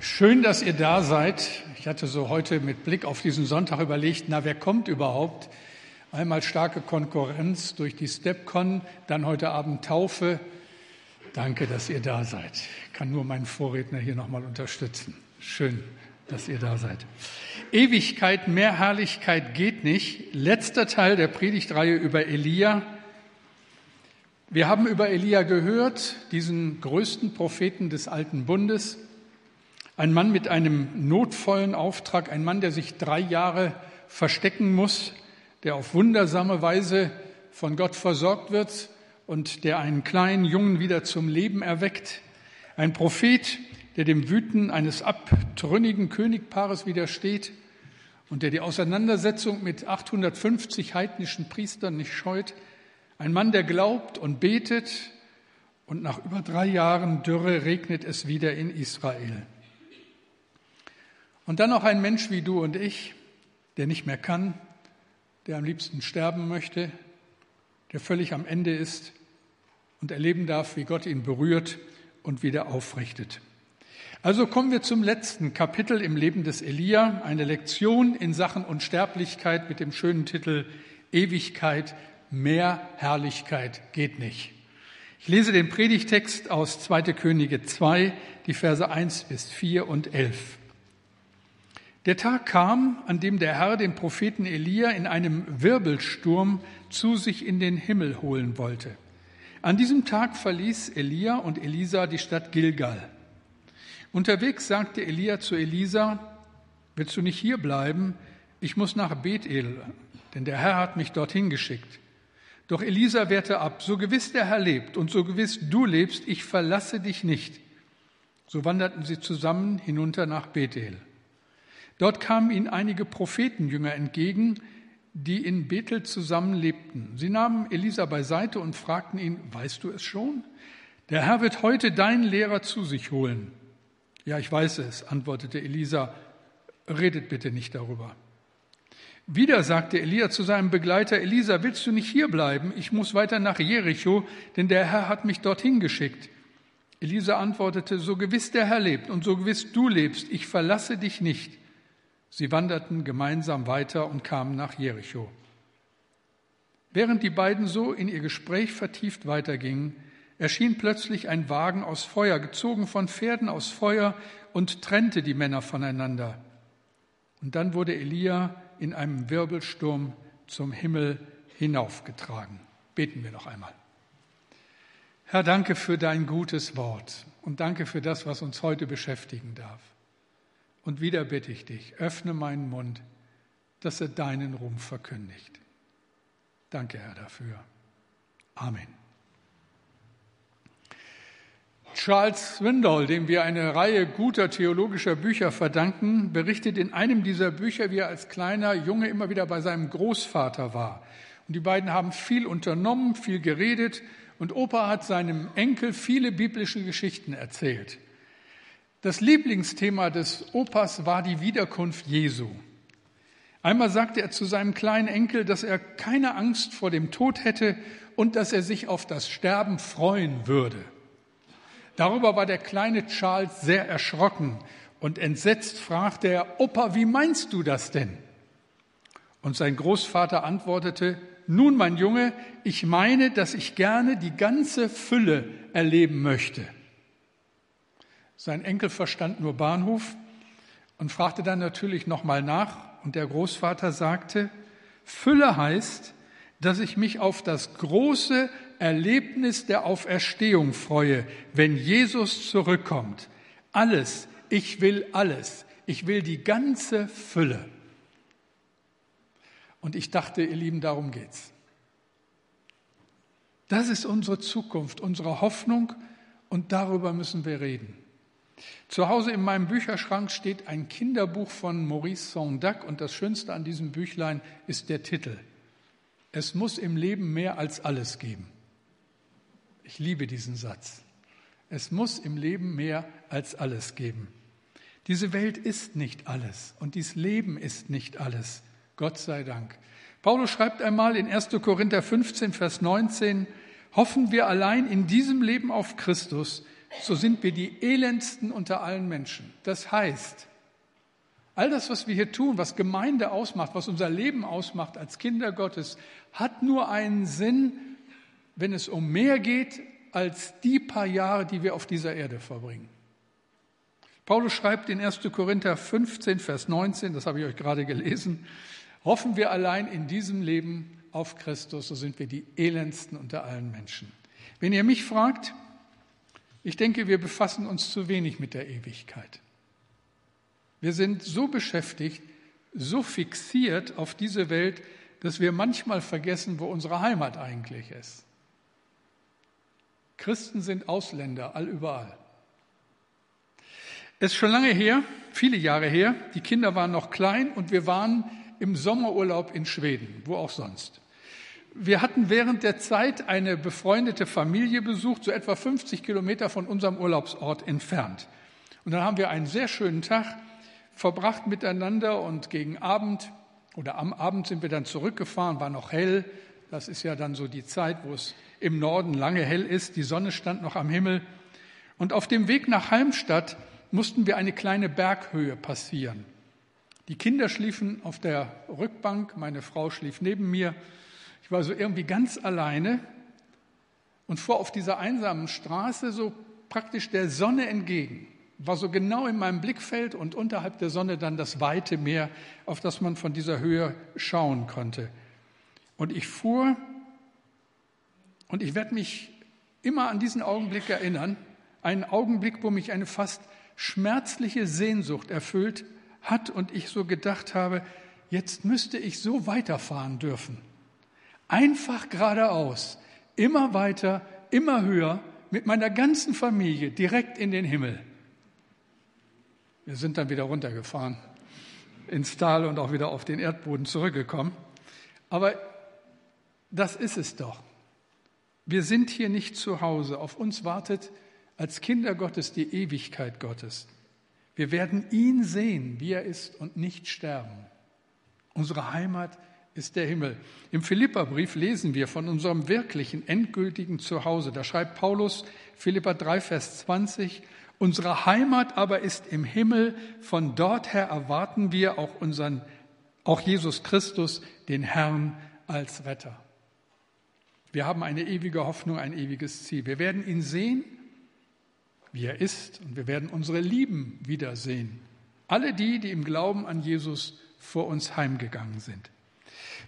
Schön, dass ihr da seid. Ich hatte so heute mit Blick auf diesen Sonntag überlegt, na, wer kommt überhaupt? Einmal starke Konkurrenz durch die StepCon, dann heute Abend Taufe. Danke, dass ihr da seid. Ich kann nur meinen Vorredner hier nochmal unterstützen. Schön, dass ihr da seid. Ewigkeit, mehr Herrlichkeit geht nicht. Letzter Teil der Predigtreihe über Elia. Wir haben über Elia gehört, diesen größten Propheten des alten Bundes. Ein Mann mit einem notvollen Auftrag, ein Mann, der sich drei Jahre verstecken muss, der auf wundersame Weise von Gott versorgt wird und der einen kleinen Jungen wieder zum Leben erweckt. Ein Prophet, der dem Wüten eines abtrünnigen Königpaares widersteht und der die Auseinandersetzung mit 850 heidnischen Priestern nicht scheut. Ein Mann, der glaubt und betet und nach über drei Jahren Dürre regnet es wieder in Israel. Und dann noch ein Mensch wie du und ich, der nicht mehr kann, der am liebsten sterben möchte, der völlig am Ende ist und erleben darf, wie Gott ihn berührt und wieder aufrichtet. Also kommen wir zum letzten Kapitel im Leben des Elia, eine Lektion in Sachen Unsterblichkeit mit dem schönen Titel Ewigkeit, mehr Herrlichkeit geht nicht. Ich lese den Predigtext aus 2. Könige 2, die Verse 1 bis 4 und 11. Der Tag kam, an dem der Herr den Propheten Elia in einem Wirbelsturm zu sich in den Himmel holen wollte. An diesem Tag verließ Elia und Elisa die Stadt Gilgal. Unterwegs sagte Elia zu Elisa, willst du nicht hier bleiben? Ich muss nach Bethel, denn der Herr hat mich dorthin geschickt. Doch Elisa wehrte ab, so gewiss der Herr lebt und so gewiss du lebst, ich verlasse dich nicht. So wanderten sie zusammen hinunter nach Bethel. Dort kamen ihnen einige Prophetenjünger entgegen, die in Bethel zusammen lebten. Sie nahmen Elisa beiseite und fragten ihn, weißt du es schon? Der Herr wird heute deinen Lehrer zu sich holen. Ja, ich weiß es, antwortete Elisa, redet bitte nicht darüber. Wieder sagte Elia zu seinem Begleiter, Elisa, willst du nicht hier bleiben? Ich muss weiter nach Jericho, denn der Herr hat mich dorthin geschickt. Elisa antwortete, so gewiss der Herr lebt und so gewiss du lebst, ich verlasse dich nicht. Sie wanderten gemeinsam weiter und kamen nach Jericho. Während die beiden so in ihr Gespräch vertieft weitergingen, erschien plötzlich ein Wagen aus Feuer, gezogen von Pferden aus Feuer, und trennte die Männer voneinander. Und dann wurde Elia in einem Wirbelsturm zum Himmel hinaufgetragen. Beten wir noch einmal. Herr, danke für dein gutes Wort und danke für das, was uns heute beschäftigen darf. Und wieder bitte ich dich, öffne meinen Mund, dass er deinen Ruhm verkündigt. Danke, Herr, dafür. Amen. Charles Swindoll, dem wir eine Reihe guter theologischer Bücher verdanken, berichtet in einem dieser Bücher, wie er als kleiner Junge immer wieder bei seinem Großvater war. Und die beiden haben viel unternommen, viel geredet und Opa hat seinem Enkel viele biblische Geschichten erzählt. Das Lieblingsthema des Opas war die Wiederkunft Jesu. Einmal sagte er zu seinem kleinen Enkel, dass er keine Angst vor dem Tod hätte und dass er sich auf das Sterben freuen würde. Darüber war der kleine Charles sehr erschrocken und entsetzt fragte er, Opa, wie meinst du das denn? Und sein Großvater antwortete, nun mein Junge, ich meine, dass ich gerne die ganze Fülle erleben möchte. Sein Enkel verstand nur Bahnhof und fragte dann natürlich nochmal nach. Und der Großvater sagte, Fülle heißt, dass ich mich auf das große Erlebnis der Auferstehung freue, wenn Jesus zurückkommt. Alles, ich will alles. Ich will die ganze Fülle. Und ich dachte, ihr Lieben, darum geht's. Das ist unsere Zukunft, unsere Hoffnung und darüber müssen wir reden. Zu Hause in meinem Bücherschrank steht ein Kinderbuch von Maurice Sondac und das Schönste an diesem Büchlein ist der Titel. Es muss im Leben mehr als alles geben. Ich liebe diesen Satz. Es muss im Leben mehr als alles geben. Diese Welt ist nicht alles und dieses Leben ist nicht alles. Gott sei Dank. Paulus schreibt einmal in 1. Korinther 15, Vers 19, hoffen wir allein in diesem Leben auf Christus, so sind wir die elendsten unter allen Menschen. Das heißt, all das, was wir hier tun, was Gemeinde ausmacht, was unser Leben ausmacht als Kinder Gottes, hat nur einen Sinn, wenn es um mehr geht als die paar Jahre, die wir auf dieser Erde verbringen. Paulus schreibt in 1. Korinther 15, Vers 19, das habe ich euch gerade gelesen, hoffen wir allein in diesem Leben auf Christus, so sind wir die elendsten unter allen Menschen. Wenn ihr mich fragt, ich denke, wir befassen uns zu wenig mit der Ewigkeit. Wir sind so beschäftigt, so fixiert auf diese Welt, dass wir manchmal vergessen, wo unsere Heimat eigentlich ist. Christen sind Ausländer, allüberall. Es ist schon lange her, viele Jahre her, die Kinder waren noch klein und wir waren im Sommerurlaub in Schweden, wo auch sonst. Wir hatten während der Zeit eine befreundete Familie besucht, so etwa 50 Kilometer von unserem Urlaubsort entfernt. Und dann haben wir einen sehr schönen Tag verbracht miteinander und gegen Abend oder am Abend sind wir dann zurückgefahren, war noch hell. Das ist ja dann so die Zeit, wo es im Norden lange hell ist. Die Sonne stand noch am Himmel. Und auf dem Weg nach Halmstadt mussten wir eine kleine Berghöhe passieren. Die Kinder schliefen auf der Rückbank, meine Frau schlief neben mir. Ich war so irgendwie ganz alleine und fuhr auf dieser einsamen Straße so praktisch der Sonne entgegen. War so genau in meinem Blickfeld und unterhalb der Sonne dann das weite Meer, auf das man von dieser Höhe schauen konnte. Und ich fuhr und ich werde mich immer an diesen Augenblick erinnern, einen Augenblick, wo mich eine fast schmerzliche Sehnsucht erfüllt hat und ich so gedacht habe, jetzt müsste ich so weiterfahren dürfen. Einfach geradeaus, immer weiter, immer höher, mit meiner ganzen Familie direkt in den Himmel. Wir sind dann wieder runtergefahren ins Tal und auch wieder auf den Erdboden zurückgekommen. Aber das ist es doch. Wir sind hier nicht zu Hause. Auf uns wartet als Kinder Gottes die Ewigkeit Gottes. Wir werden ihn sehen, wie er ist und nicht sterben. Unsere Heimat ist der Himmel. Im Philipperbrief lesen wir von unserem wirklichen, endgültigen Zuhause. Da schreibt Paulus, Philippa 3, Vers 20, Unsere Heimat aber ist im Himmel, von dort her erwarten wir auch unseren, auch Jesus Christus, den Herrn als Retter. Wir haben eine ewige Hoffnung, ein ewiges Ziel. Wir werden ihn sehen wie er ist, und wir werden unsere Lieben wiedersehen. Alle die, die im Glauben an Jesus vor uns heimgegangen sind.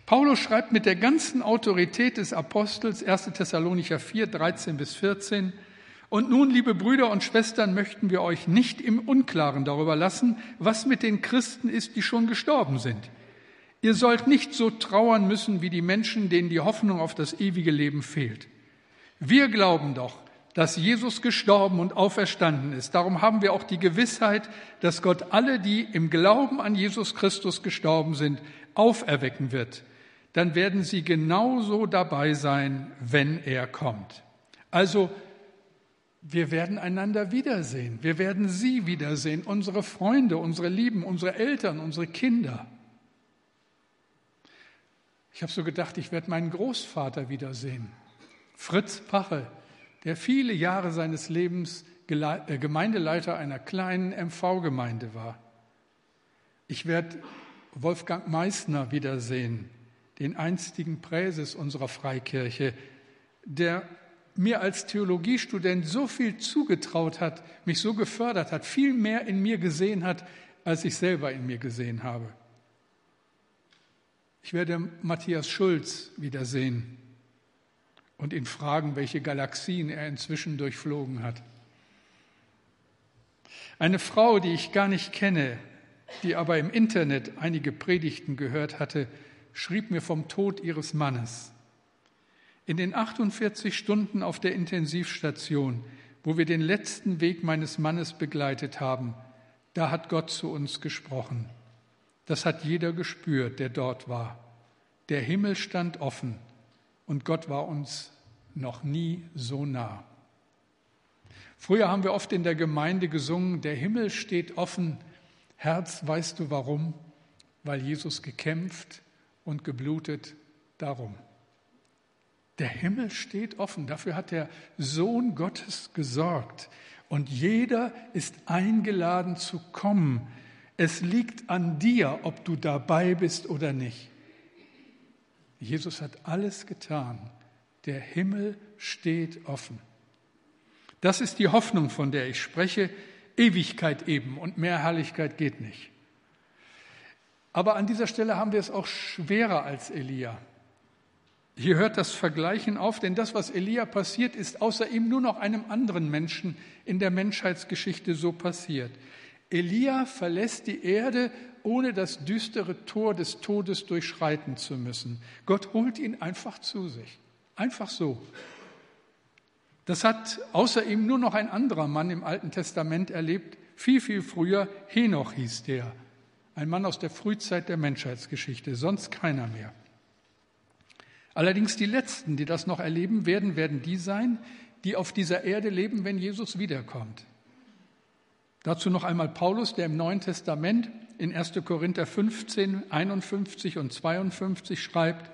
Paulus schreibt mit der ganzen Autorität des Apostels 1. Thessalonicher 4, 13 bis 14, und nun, liebe Brüder und Schwestern, möchten wir euch nicht im Unklaren darüber lassen, was mit den Christen ist, die schon gestorben sind. Ihr sollt nicht so trauern müssen wie die Menschen, denen die Hoffnung auf das ewige Leben fehlt. Wir glauben doch, dass Jesus gestorben und auferstanden ist. Darum haben wir auch die Gewissheit, dass Gott alle, die im Glauben an Jesus Christus gestorben sind, auferwecken wird. Dann werden sie genauso dabei sein, wenn er kommt. Also, wir werden einander wiedersehen. Wir werden sie wiedersehen, unsere Freunde, unsere Lieben, unsere Eltern, unsere Kinder. Ich habe so gedacht, ich werde meinen Großvater wiedersehen. Fritz Pache, der viele Jahre seines Lebens äh, Gemeindeleiter einer kleinen MV-Gemeinde war. Ich werde Wolfgang Meissner wiedersehen, den einstigen Präses unserer Freikirche, der mir als Theologiestudent so viel zugetraut hat, mich so gefördert hat, viel mehr in mir gesehen hat, als ich selber in mir gesehen habe. Ich werde Matthias Schulz wiedersehen, und ihn fragen, welche Galaxien er inzwischen durchflogen hat. Eine Frau, die ich gar nicht kenne, die aber im Internet einige Predigten gehört hatte, schrieb mir vom Tod ihres Mannes. In den 48 Stunden auf der Intensivstation, wo wir den letzten Weg meines Mannes begleitet haben, da hat Gott zu uns gesprochen. Das hat jeder gespürt, der dort war. Der Himmel stand offen und Gott war uns noch nie so nah. Früher haben wir oft in der Gemeinde gesungen, der Himmel steht offen, Herz, weißt du warum? Weil Jesus gekämpft und geblutet darum. Der Himmel steht offen. Dafür hat der Sohn Gottes gesorgt. Und jeder ist eingeladen zu kommen. Es liegt an dir, ob du dabei bist oder nicht. Jesus hat alles getan. Der Himmel steht offen. Das ist die Hoffnung, von der ich spreche. Ewigkeit eben und mehr Herrlichkeit geht nicht. Aber an dieser Stelle haben wir es auch schwerer als Elia. Hier hört das Vergleichen auf, denn das, was Elia passiert, ist außer ihm nur noch einem anderen Menschen in der Menschheitsgeschichte so passiert. Elia verlässt die Erde, ohne das düstere Tor des Todes durchschreiten zu müssen. Gott holt ihn einfach zu sich. Einfach so. Das hat außer ihm nur noch ein anderer Mann im Alten Testament erlebt, viel, viel früher. Henoch hieß der. Ein Mann aus der Frühzeit der Menschheitsgeschichte, sonst keiner mehr. Allerdings die Letzten, die das noch erleben werden, werden die sein, die auf dieser Erde leben, wenn Jesus wiederkommt. Dazu noch einmal Paulus, der im Neuen Testament in 1. Korinther 15, 51 und 52 schreibt,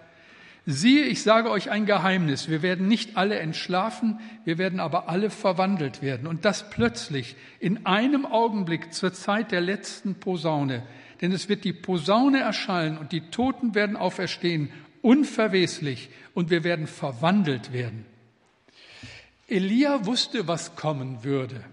Siehe, ich sage euch ein Geheimnis, wir werden nicht alle entschlafen, wir werden aber alle verwandelt werden. Und das plötzlich, in einem Augenblick zur Zeit der letzten Posaune. Denn es wird die Posaune erschallen und die Toten werden auferstehen unverweslich und wir werden verwandelt werden. Elia wusste, was kommen würde.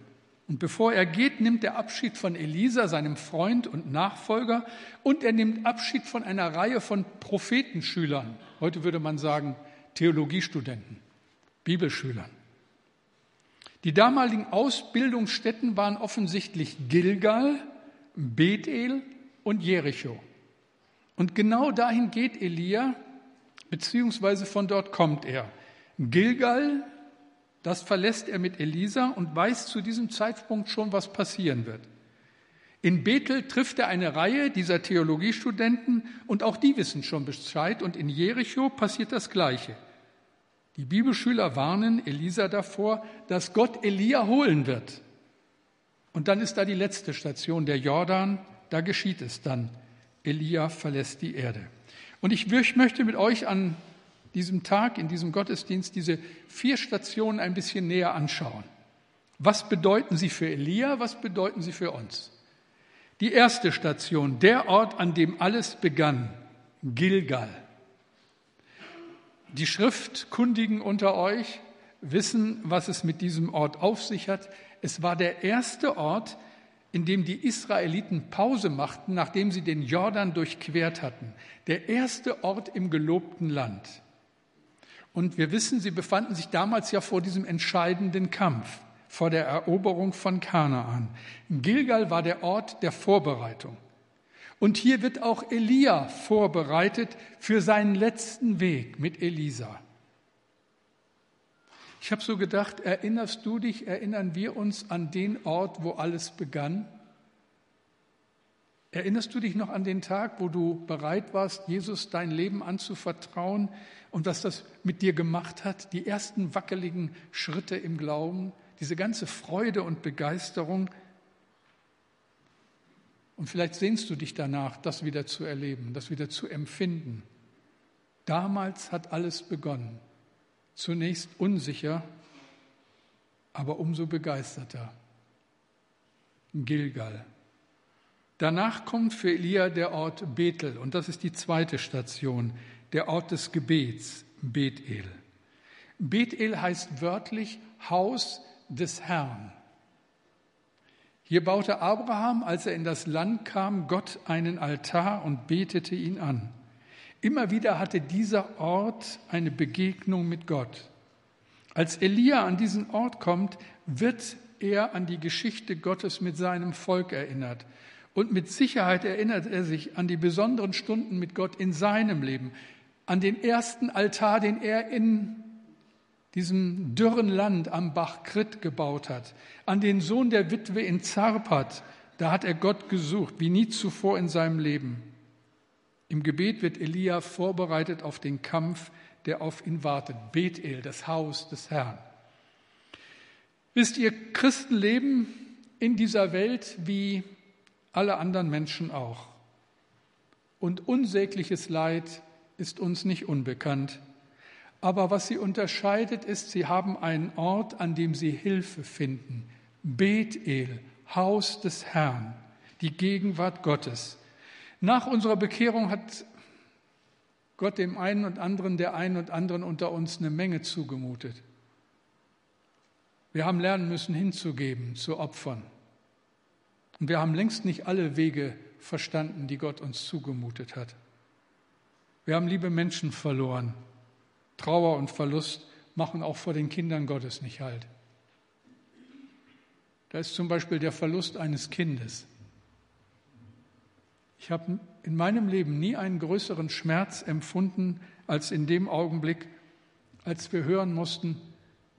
Und bevor er geht, nimmt er Abschied von Elisa, seinem Freund und Nachfolger, und er nimmt Abschied von einer Reihe von Prophetenschülern. Heute würde man sagen Theologiestudenten, Bibelschülern. Die damaligen Ausbildungsstätten waren offensichtlich Gilgal, Bethel und Jericho. Und genau dahin geht Elia, beziehungsweise von dort kommt er. Gilgal, das verlässt er mit Elisa und weiß zu diesem Zeitpunkt schon, was passieren wird. In Bethel trifft er eine Reihe dieser Theologiestudenten und auch die wissen schon Bescheid und in Jericho passiert das Gleiche. Die Bibelschüler warnen Elisa davor, dass Gott Elia holen wird. Und dann ist da die letzte Station, der Jordan, da geschieht es dann. Elia verlässt die Erde. Und ich möchte mit euch an diesem Tag, in diesem Gottesdienst, diese vier Stationen ein bisschen näher anschauen. Was bedeuten sie für Elia? Was bedeuten sie für uns? Die erste Station, der Ort, an dem alles begann, Gilgal. Die Schriftkundigen unter euch wissen, was es mit diesem Ort auf sich hat. Es war der erste Ort, in dem die Israeliten Pause machten, nachdem sie den Jordan durchquert hatten. Der erste Ort im gelobten Land. Und wir wissen, sie befanden sich damals ja vor diesem entscheidenden Kampf, vor der Eroberung von Kanaan. Gilgal war der Ort der Vorbereitung. Und hier wird auch Elia vorbereitet für seinen letzten Weg mit Elisa. Ich habe so gedacht, erinnerst du dich, erinnern wir uns an den Ort, wo alles begann? Erinnerst du dich noch an den Tag, wo du bereit warst, Jesus dein Leben anzuvertrauen und was das mit dir gemacht hat? Die ersten wackeligen Schritte im Glauben, diese ganze Freude und Begeisterung. Und vielleicht sehnst du dich danach, das wieder zu erleben, das wieder zu empfinden. Damals hat alles begonnen. Zunächst unsicher, aber umso begeisterter. Gilgal. Danach kommt für Elia der Ort Bethel und das ist die zweite Station, der Ort des Gebets, Bethel. Bethel heißt wörtlich Haus des Herrn. Hier baute Abraham, als er in das Land kam, Gott einen Altar und betete ihn an. Immer wieder hatte dieser Ort eine Begegnung mit Gott. Als Elia an diesen Ort kommt, wird er an die Geschichte Gottes mit seinem Volk erinnert. Und mit Sicherheit erinnert er sich an die besonderen Stunden mit Gott in seinem Leben, an den ersten Altar, den er in diesem dürren Land am Bach Krit gebaut hat, an den Sohn der Witwe in Zarpat, da hat er Gott gesucht, wie nie zuvor in seinem Leben. Im Gebet wird Elia vorbereitet auf den Kampf, der auf ihn wartet. Bethel, das Haus des Herrn. Wisst ihr, Christen leben in dieser Welt wie alle anderen Menschen auch. Und unsägliches Leid ist uns nicht unbekannt. Aber was sie unterscheidet, ist, sie haben einen Ort, an dem sie Hilfe finden. Bethel, Haus des Herrn, die Gegenwart Gottes. Nach unserer Bekehrung hat Gott dem einen und anderen, der einen und anderen unter uns eine Menge zugemutet. Wir haben lernen müssen, hinzugeben, zu opfern. Und wir haben längst nicht alle Wege verstanden, die Gott uns zugemutet hat. Wir haben liebe Menschen verloren. Trauer und Verlust machen auch vor den Kindern Gottes nicht halt. Da ist zum Beispiel der Verlust eines Kindes. Ich habe in meinem Leben nie einen größeren Schmerz empfunden als in dem Augenblick, als wir hören mussten,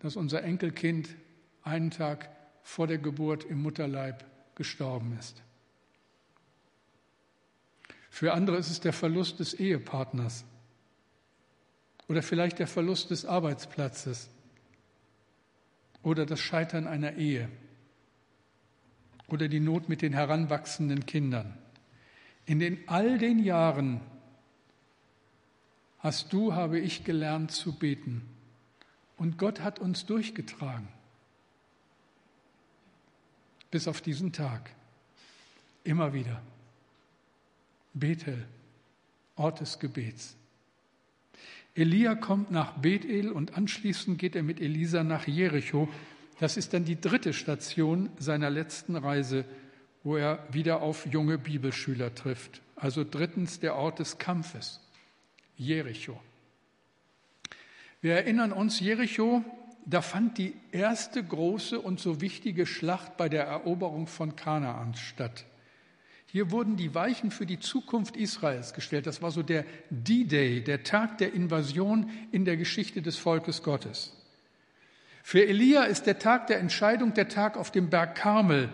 dass unser Enkelkind einen Tag vor der Geburt im Mutterleib gestorben ist. Für andere ist es der Verlust des Ehepartners oder vielleicht der Verlust des Arbeitsplatzes oder das Scheitern einer Ehe oder die Not mit den heranwachsenden Kindern. In den all den Jahren hast du, habe ich gelernt zu beten. Und Gott hat uns durchgetragen. Bis auf diesen Tag. Immer wieder. Bethel, Ort des Gebets. Elia kommt nach Bethel und anschließend geht er mit Elisa nach Jericho. Das ist dann die dritte Station seiner letzten Reise, wo er wieder auf junge Bibelschüler trifft. Also drittens der Ort des Kampfes, Jericho. Wir erinnern uns, Jericho, da fand die erste große und so wichtige Schlacht bei der Eroberung von Kanaan statt. Hier wurden die Weichen für die Zukunft Israels gestellt. Das war so der D-Day, der Tag der Invasion in der Geschichte des Volkes Gottes. Für Elia ist der Tag der Entscheidung der Tag auf dem Berg Karmel.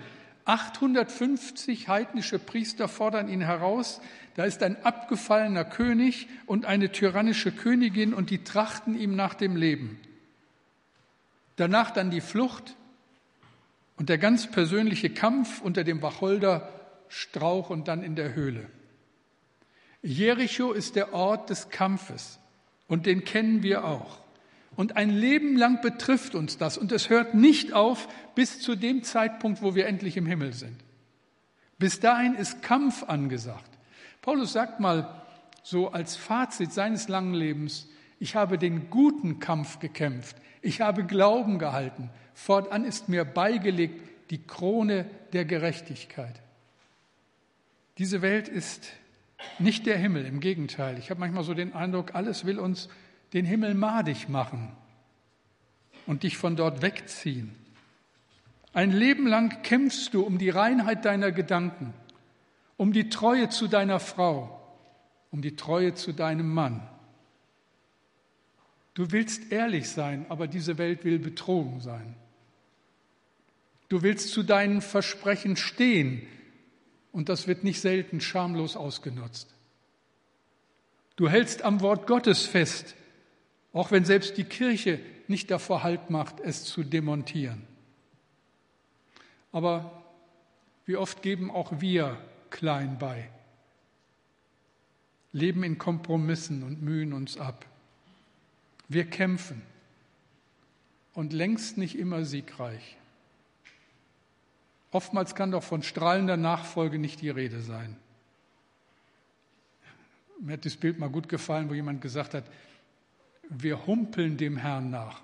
850 heidnische Priester fordern ihn heraus. Da ist ein abgefallener König und eine tyrannische Königin und die trachten ihm nach dem Leben. Danach dann die Flucht und der ganz persönliche Kampf unter dem Wacholder Strauch und dann in der Höhle. Jericho ist der Ort des Kampfes und den kennen wir auch. Und ein Leben lang betrifft uns das und es hört nicht auf bis zu dem Zeitpunkt, wo wir endlich im Himmel sind. Bis dahin ist Kampf angesagt. Paulus sagt mal so als Fazit seines langen Lebens, ich habe den guten Kampf gekämpft, ich habe Glauben gehalten, fortan ist mir beigelegt die Krone der Gerechtigkeit. Diese Welt ist nicht der Himmel, im Gegenteil. Ich habe manchmal so den Eindruck, alles will uns den Himmel madig machen und dich von dort wegziehen. Ein Leben lang kämpfst du um die Reinheit deiner Gedanken, um die Treue zu deiner Frau, um die Treue zu deinem Mann. Du willst ehrlich sein, aber diese Welt will betrogen sein. Du willst zu deinen Versprechen stehen, und das wird nicht selten schamlos ausgenutzt. Du hältst am Wort Gottes fest, auch wenn selbst die Kirche nicht davor Halt macht, es zu demontieren. Aber wie oft geben auch wir klein bei, leben in Kompromissen und mühen uns ab. Wir kämpfen und längst nicht immer siegreich. Oftmals kann doch von strahlender Nachfolge nicht die Rede sein. Mir hat das Bild mal gut gefallen, wo jemand gesagt hat, wir humpeln dem Herrn nach.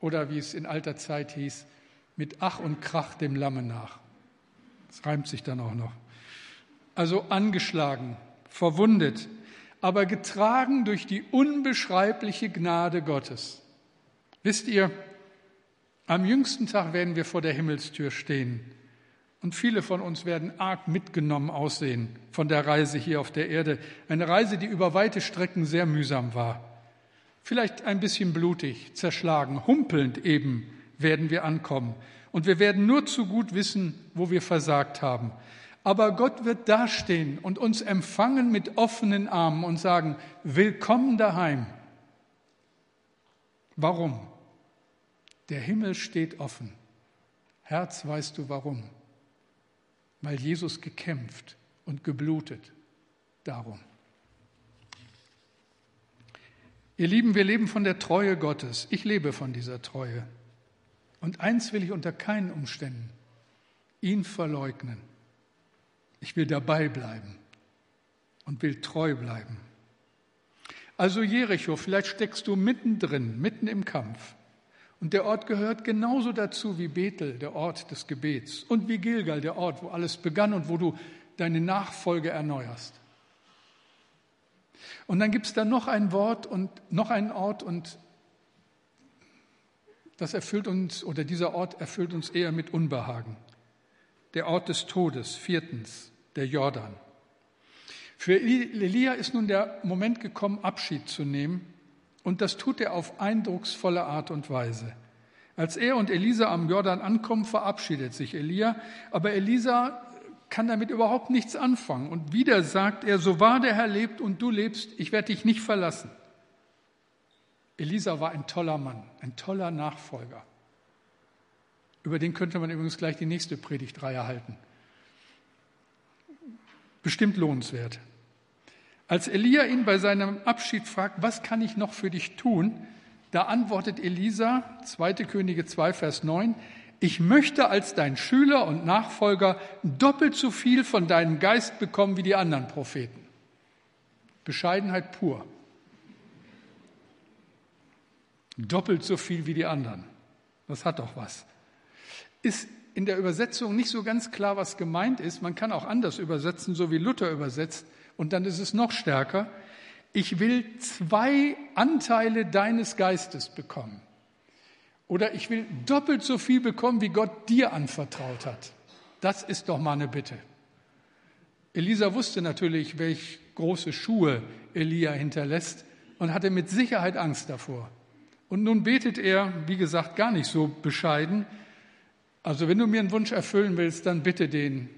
Oder wie es in alter Zeit hieß, mit Ach und Krach dem Lamme nach. Das reimt sich dann auch noch. Also angeschlagen, verwundet, aber getragen durch die unbeschreibliche Gnade Gottes. Wisst ihr, am jüngsten Tag werden wir vor der Himmelstür stehen. Und viele von uns werden arg mitgenommen aussehen von der Reise hier auf der Erde. Eine Reise, die über weite Strecken sehr mühsam war. Vielleicht ein bisschen blutig, zerschlagen, humpelnd eben werden wir ankommen. Und wir werden nur zu gut wissen, wo wir versagt haben. Aber Gott wird dastehen und uns empfangen mit offenen Armen und sagen, willkommen daheim. Warum? Der Himmel steht offen. Herz, weißt du warum? Weil Jesus gekämpft und geblutet. Darum. Ihr Lieben, wir leben von der Treue Gottes. Ich lebe von dieser Treue. Und eins will ich unter keinen Umständen, ihn verleugnen. Ich will dabei bleiben und will treu bleiben. Also Jericho, vielleicht steckst du mittendrin, mitten im Kampf. Und der Ort gehört genauso dazu wie Bethel, der Ort des Gebets, und wie Gilgal, der Ort, wo alles begann und wo du deine Nachfolge erneuerst. Und dann gibt es da noch ein Wort und noch einen Ort und das erfüllt uns, oder dieser Ort erfüllt uns eher mit Unbehagen. Der Ort des Todes, viertens, der Jordan. Für Elia ist nun der Moment gekommen, Abschied zu nehmen und das tut er auf eindrucksvolle Art und Weise. Als er und Elisa am Jordan ankommen, verabschiedet sich Elia, aber Elisa kann damit überhaupt nichts anfangen. Und wieder sagt er, so wahr der Herr lebt und du lebst, ich werde dich nicht verlassen. Elisa war ein toller Mann, ein toller Nachfolger. Über den könnte man übrigens gleich die nächste Predigtreihe halten. Bestimmt lohnenswert. Als Elia ihn bei seinem Abschied fragt, was kann ich noch für dich tun, da antwortet Elisa, 2. Könige 2, Vers 9, ich möchte als dein Schüler und Nachfolger doppelt so viel von deinem Geist bekommen wie die anderen Propheten. Bescheidenheit pur. Doppelt so viel wie die anderen. Das hat doch was. Ist in der Übersetzung nicht so ganz klar, was gemeint ist. Man kann auch anders übersetzen, so wie Luther übersetzt. Und dann ist es noch stärker. Ich will zwei Anteile deines Geistes bekommen. Oder ich will doppelt so viel bekommen, wie Gott dir anvertraut hat. Das ist doch mal eine Bitte. Elisa wusste natürlich, welch große Schuhe Elia hinterlässt und hatte mit Sicherheit Angst davor. Und nun betet er, wie gesagt, gar nicht so bescheiden. Also wenn du mir einen Wunsch erfüllen willst, dann bitte den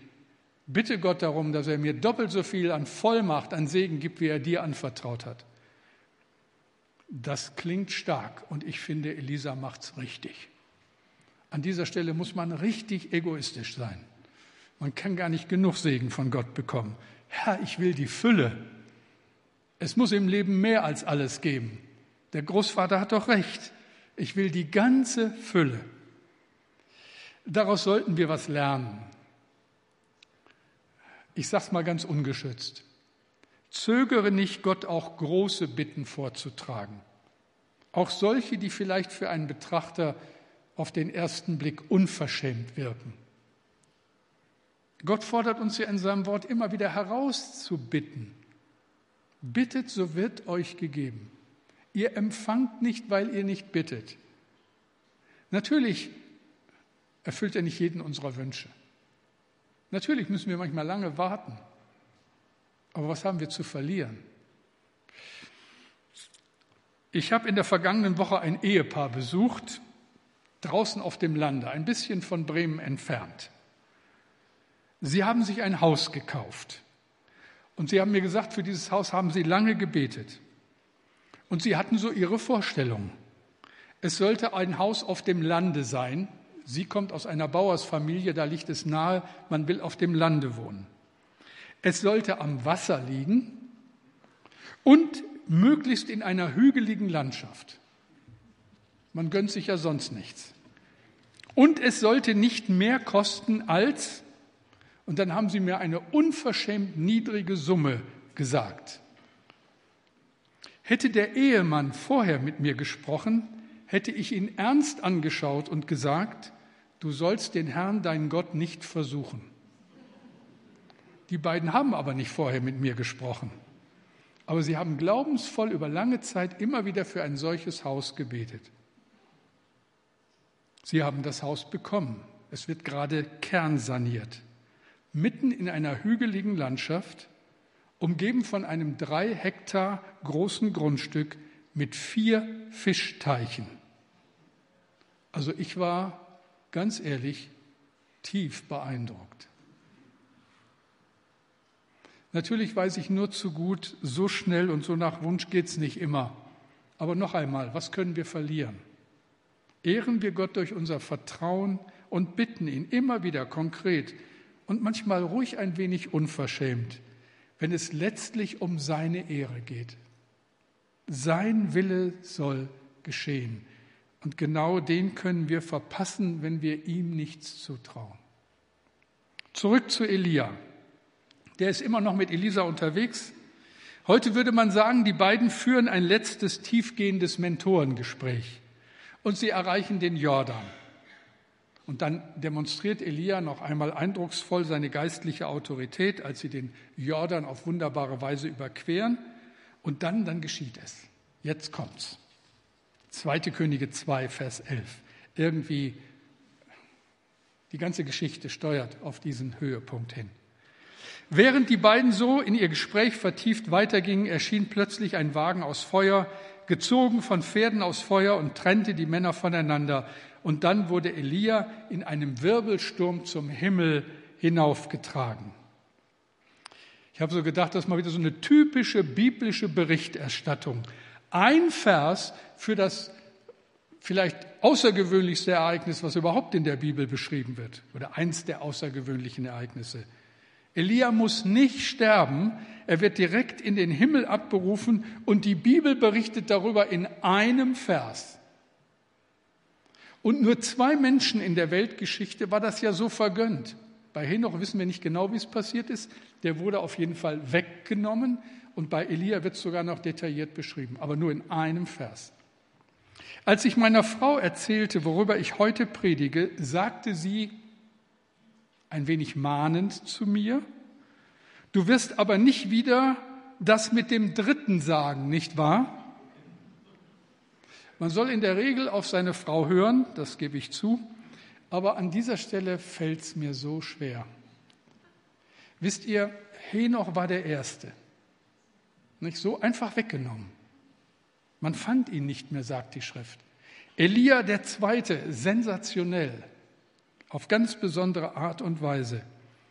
Bitte Gott darum, dass er mir doppelt so viel an Vollmacht, an Segen gibt, wie er dir anvertraut hat. Das klingt stark und ich finde, Elisa macht's richtig. An dieser Stelle muss man richtig egoistisch sein. Man kann gar nicht genug Segen von Gott bekommen. Herr, ich will die Fülle. Es muss im Leben mehr als alles geben. Der Großvater hat doch recht. Ich will die ganze Fülle. Daraus sollten wir was lernen. Ich sage es mal ganz ungeschützt. Zögere nicht, Gott auch große Bitten vorzutragen. Auch solche, die vielleicht für einen Betrachter auf den ersten Blick unverschämt wirken. Gott fordert uns ja in seinem Wort immer wieder herauszubitten. Bittet, so wird euch gegeben. Ihr empfangt nicht, weil ihr nicht bittet. Natürlich erfüllt er nicht jeden unserer Wünsche. Natürlich müssen wir manchmal lange warten. Aber was haben wir zu verlieren? Ich habe in der vergangenen Woche ein Ehepaar besucht, draußen auf dem Lande, ein bisschen von Bremen entfernt. Sie haben sich ein Haus gekauft. Und sie haben mir gesagt, für dieses Haus haben sie lange gebetet. Und sie hatten so ihre Vorstellung. Es sollte ein Haus auf dem Lande sein, Sie kommt aus einer Bauersfamilie, da liegt es nahe, man will auf dem Lande wohnen. Es sollte am Wasser liegen und möglichst in einer hügeligen Landschaft. Man gönnt sich ja sonst nichts. Und es sollte nicht mehr kosten als, und dann haben sie mir eine unverschämt niedrige Summe gesagt. Hätte der Ehemann vorher mit mir gesprochen, hätte ich ihn ernst angeschaut und gesagt, du sollst den Herrn, deinen Gott, nicht versuchen. Die beiden haben aber nicht vorher mit mir gesprochen. Aber sie haben glaubensvoll über lange Zeit immer wieder für ein solches Haus gebetet. Sie haben das Haus bekommen. Es wird gerade kernsaniert. Mitten in einer hügeligen Landschaft, umgeben von einem drei Hektar großen Grundstück mit vier Fischteichen. Also ich war ganz ehrlich tief beeindruckt. Natürlich weiß ich nur zu gut, so schnell und so nach Wunsch geht es nicht immer. Aber noch einmal, was können wir verlieren? Ehren wir Gott durch unser Vertrauen und bitten ihn immer wieder konkret und manchmal ruhig ein wenig unverschämt, wenn es letztlich um seine Ehre geht. Sein Wille soll geschehen. Und genau den können wir verpassen, wenn wir ihm nichts zutrauen. Zurück zu Elia. Der ist immer noch mit Elisa unterwegs. Heute würde man sagen, die beiden führen ein letztes tiefgehendes Mentorengespräch und sie erreichen den Jordan. Und dann demonstriert Elia noch einmal eindrucksvoll seine geistliche Autorität, als sie den Jordan auf wunderbare Weise überqueren. Und dann, dann geschieht es. Jetzt kommt's. Zweite Könige 2, Vers 11. Irgendwie die ganze Geschichte steuert auf diesen Höhepunkt hin. Während die beiden so in ihr Gespräch vertieft weitergingen, erschien plötzlich ein Wagen aus Feuer, gezogen von Pferden aus Feuer und trennte die Männer voneinander. Und dann wurde Elia in einem Wirbelsturm zum Himmel hinaufgetragen. Ich habe so gedacht, das ist mal wieder so eine typische biblische Berichterstattung. Ein Vers für das vielleicht außergewöhnlichste Ereignis, was überhaupt in der Bibel beschrieben wird, oder eins der außergewöhnlichen Ereignisse. Elia muss nicht sterben, er wird direkt in den Himmel abberufen und die Bibel berichtet darüber in einem Vers. Und nur zwei Menschen in der Weltgeschichte war das ja so vergönnt. Bei Henoch wissen wir nicht genau, wie es passiert ist. Der wurde auf jeden Fall weggenommen und bei Elia wird es sogar noch detailliert beschrieben, aber nur in einem Vers. Als ich meiner Frau erzählte, worüber ich heute predige, sagte sie ein wenig mahnend zu mir, du wirst aber nicht wieder das mit dem Dritten sagen, nicht wahr? Man soll in der Regel auf seine Frau hören, das gebe ich zu, aber an dieser Stelle fällt es mir so schwer. Wisst ihr, Henoch war der Erste. Nicht so einfach weggenommen. Man fand ihn nicht mehr, sagt die Schrift. Elia der Zweite, sensationell, auf ganz besondere Art und Weise.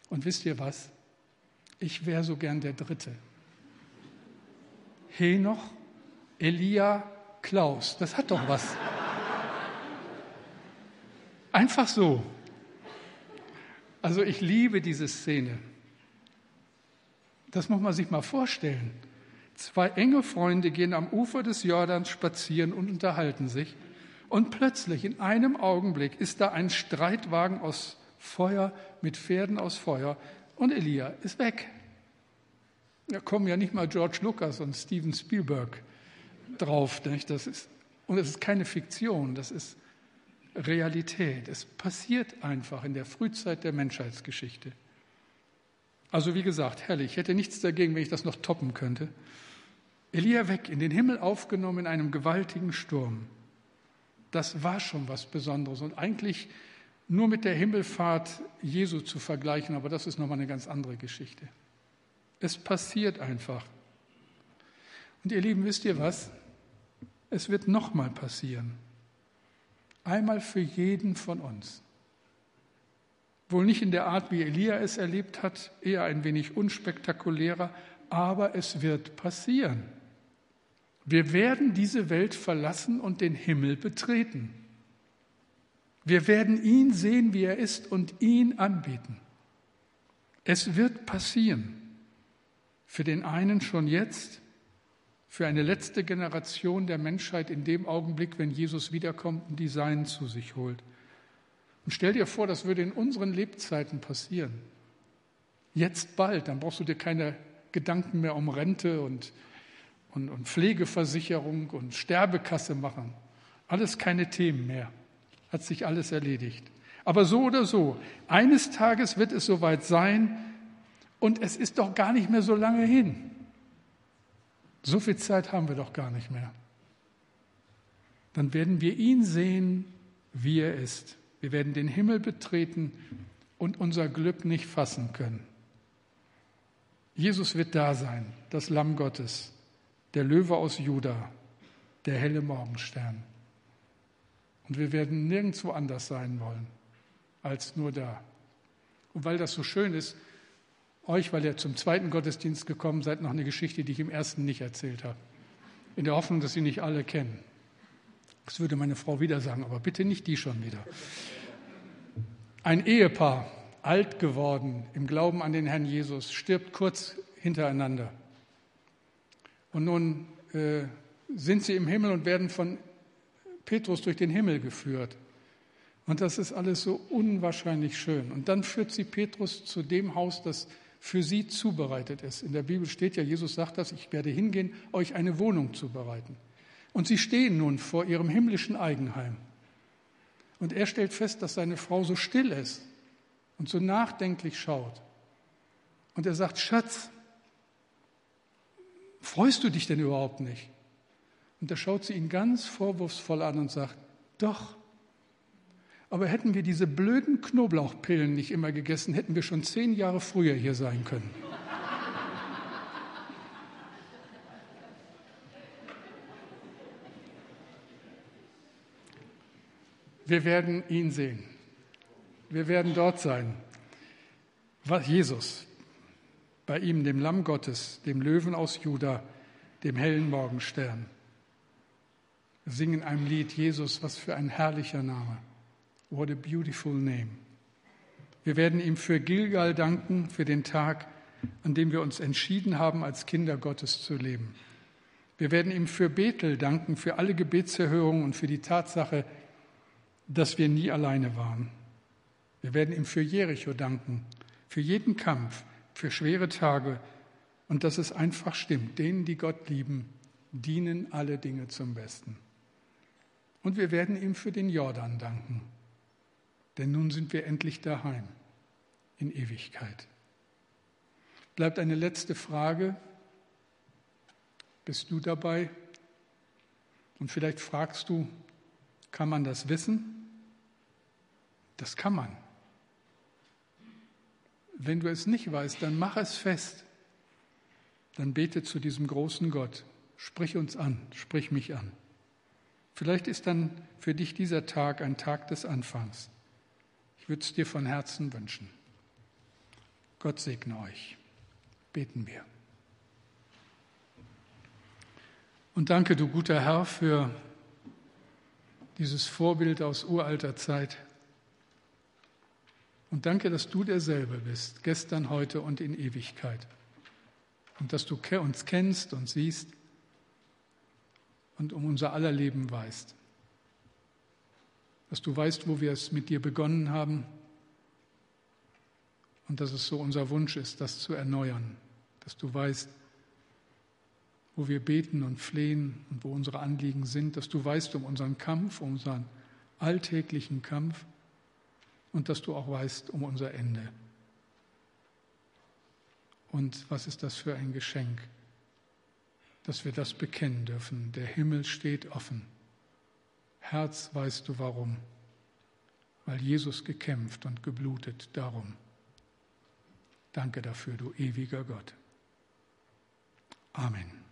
Und wisst ihr was? Ich wäre so gern der Dritte. Henoch, Elia, Klaus. Das hat doch was. Einfach so. Also ich liebe diese Szene. Das muss man sich mal vorstellen. Zwei enge Freunde gehen am Ufer des Jordans spazieren und unterhalten sich. Und plötzlich, in einem Augenblick, ist da ein Streitwagen aus Feuer mit Pferden aus Feuer und Elia ist weg. Da kommen ja nicht mal George Lucas und Steven Spielberg drauf. Nicht? Das ist, und es ist keine Fiktion, das ist Realität. Es passiert einfach in der Frühzeit der Menschheitsgeschichte. Also wie gesagt, herrlich. Ich hätte nichts dagegen, wenn ich das noch toppen könnte. Elia weg, in den Himmel aufgenommen in einem gewaltigen Sturm. Das war schon was Besonderes und eigentlich nur mit der Himmelfahrt Jesu zu vergleichen, aber das ist nochmal eine ganz andere Geschichte. Es passiert einfach. Und ihr Lieben, wisst ihr was? Es wird nochmal passieren. Einmal für jeden von uns. Wohl nicht in der Art, wie Elia es erlebt hat, eher ein wenig unspektakulärer, aber es wird passieren. Wir werden diese Welt verlassen und den Himmel betreten. Wir werden ihn sehen, wie er ist und ihn anbieten. Es wird passieren. Für den einen schon jetzt, für eine letzte Generation der Menschheit in dem Augenblick, wenn Jesus wiederkommt und die Seinen zu sich holt. Und stell dir vor, das würde in unseren Lebzeiten passieren. Jetzt bald, dann brauchst du dir keine Gedanken mehr um Rente und, und, und Pflegeversicherung und Sterbekasse machen. Alles keine Themen mehr. Hat sich alles erledigt. Aber so oder so, eines Tages wird es soweit sein und es ist doch gar nicht mehr so lange hin. So viel Zeit haben wir doch gar nicht mehr. Dann werden wir ihn sehen, wie er ist. Wir werden den Himmel betreten und unser Glück nicht fassen können. Jesus wird da sein, das Lamm Gottes, der Löwe aus Juda, der helle Morgenstern. Und wir werden nirgendwo anders sein wollen als nur da. Und weil das so schön ist, euch, weil ihr zum zweiten Gottesdienst gekommen seid, noch eine Geschichte, die ich im ersten nicht erzählt habe. In der Hoffnung, dass Sie nicht alle kennen. Das würde meine Frau wieder sagen, aber bitte nicht die schon wieder. Ein Ehepaar, alt geworden im Glauben an den Herrn Jesus, stirbt kurz hintereinander. Und nun äh, sind sie im Himmel und werden von Petrus durch den Himmel geführt. Und das ist alles so unwahrscheinlich schön. Und dann führt sie Petrus zu dem Haus, das für sie zubereitet ist. In der Bibel steht ja, Jesus sagt das, ich werde hingehen, euch eine Wohnung zubereiten. Und sie stehen nun vor ihrem himmlischen Eigenheim. Und er stellt fest, dass seine Frau so still ist und so nachdenklich schaut. Und er sagt, Schatz, freust du dich denn überhaupt nicht? Und da schaut sie ihn ganz vorwurfsvoll an und sagt, doch. Aber hätten wir diese blöden Knoblauchpillen nicht immer gegessen, hätten wir schon zehn Jahre früher hier sein können. Wir werden ihn sehen. Wir werden dort sein. Was Jesus, bei ihm, dem Lamm Gottes, dem Löwen aus Juda, dem hellen Morgenstern. Wir singen einem Lied, Jesus, was für ein herrlicher Name. What a beautiful name. Wir werden ihm für Gilgal danken, für den Tag, an dem wir uns entschieden haben, als Kinder Gottes zu leben. Wir werden ihm für Bethel danken, für alle Gebetserhörungen und für die Tatsache, dass wir nie alleine waren. Wir werden ihm für Jericho danken, für jeden Kampf, für schwere Tage und dass es einfach stimmt. Denen, die Gott lieben, dienen alle Dinge zum Besten. Und wir werden ihm für den Jordan danken, denn nun sind wir endlich daheim in Ewigkeit. Bleibt eine letzte Frage. Bist du dabei? Und vielleicht fragst du, kann man das wissen? Das kann man. Wenn du es nicht weißt, dann mach es fest. Dann bete zu diesem großen Gott. Sprich uns an, sprich mich an. Vielleicht ist dann für dich dieser Tag ein Tag des Anfangs. Ich würde es dir von Herzen wünschen. Gott segne euch. Beten wir. Und danke, du guter Herr, für dieses Vorbild aus uralter Zeit. Und danke, dass du derselbe bist, gestern, heute und in Ewigkeit. Und dass du uns kennst und siehst und um unser aller Leben weißt. Dass du weißt, wo wir es mit dir begonnen haben und dass es so unser Wunsch ist, das zu erneuern. Dass du weißt, wo wir beten und flehen und wo unsere Anliegen sind, dass du weißt um unseren Kampf, um unseren alltäglichen Kampf und dass du auch weißt um unser Ende. Und was ist das für ein Geschenk, dass wir das bekennen dürfen. Der Himmel steht offen. Herz weißt du warum, weil Jesus gekämpft und geblutet darum. Danke dafür, du ewiger Gott. Amen.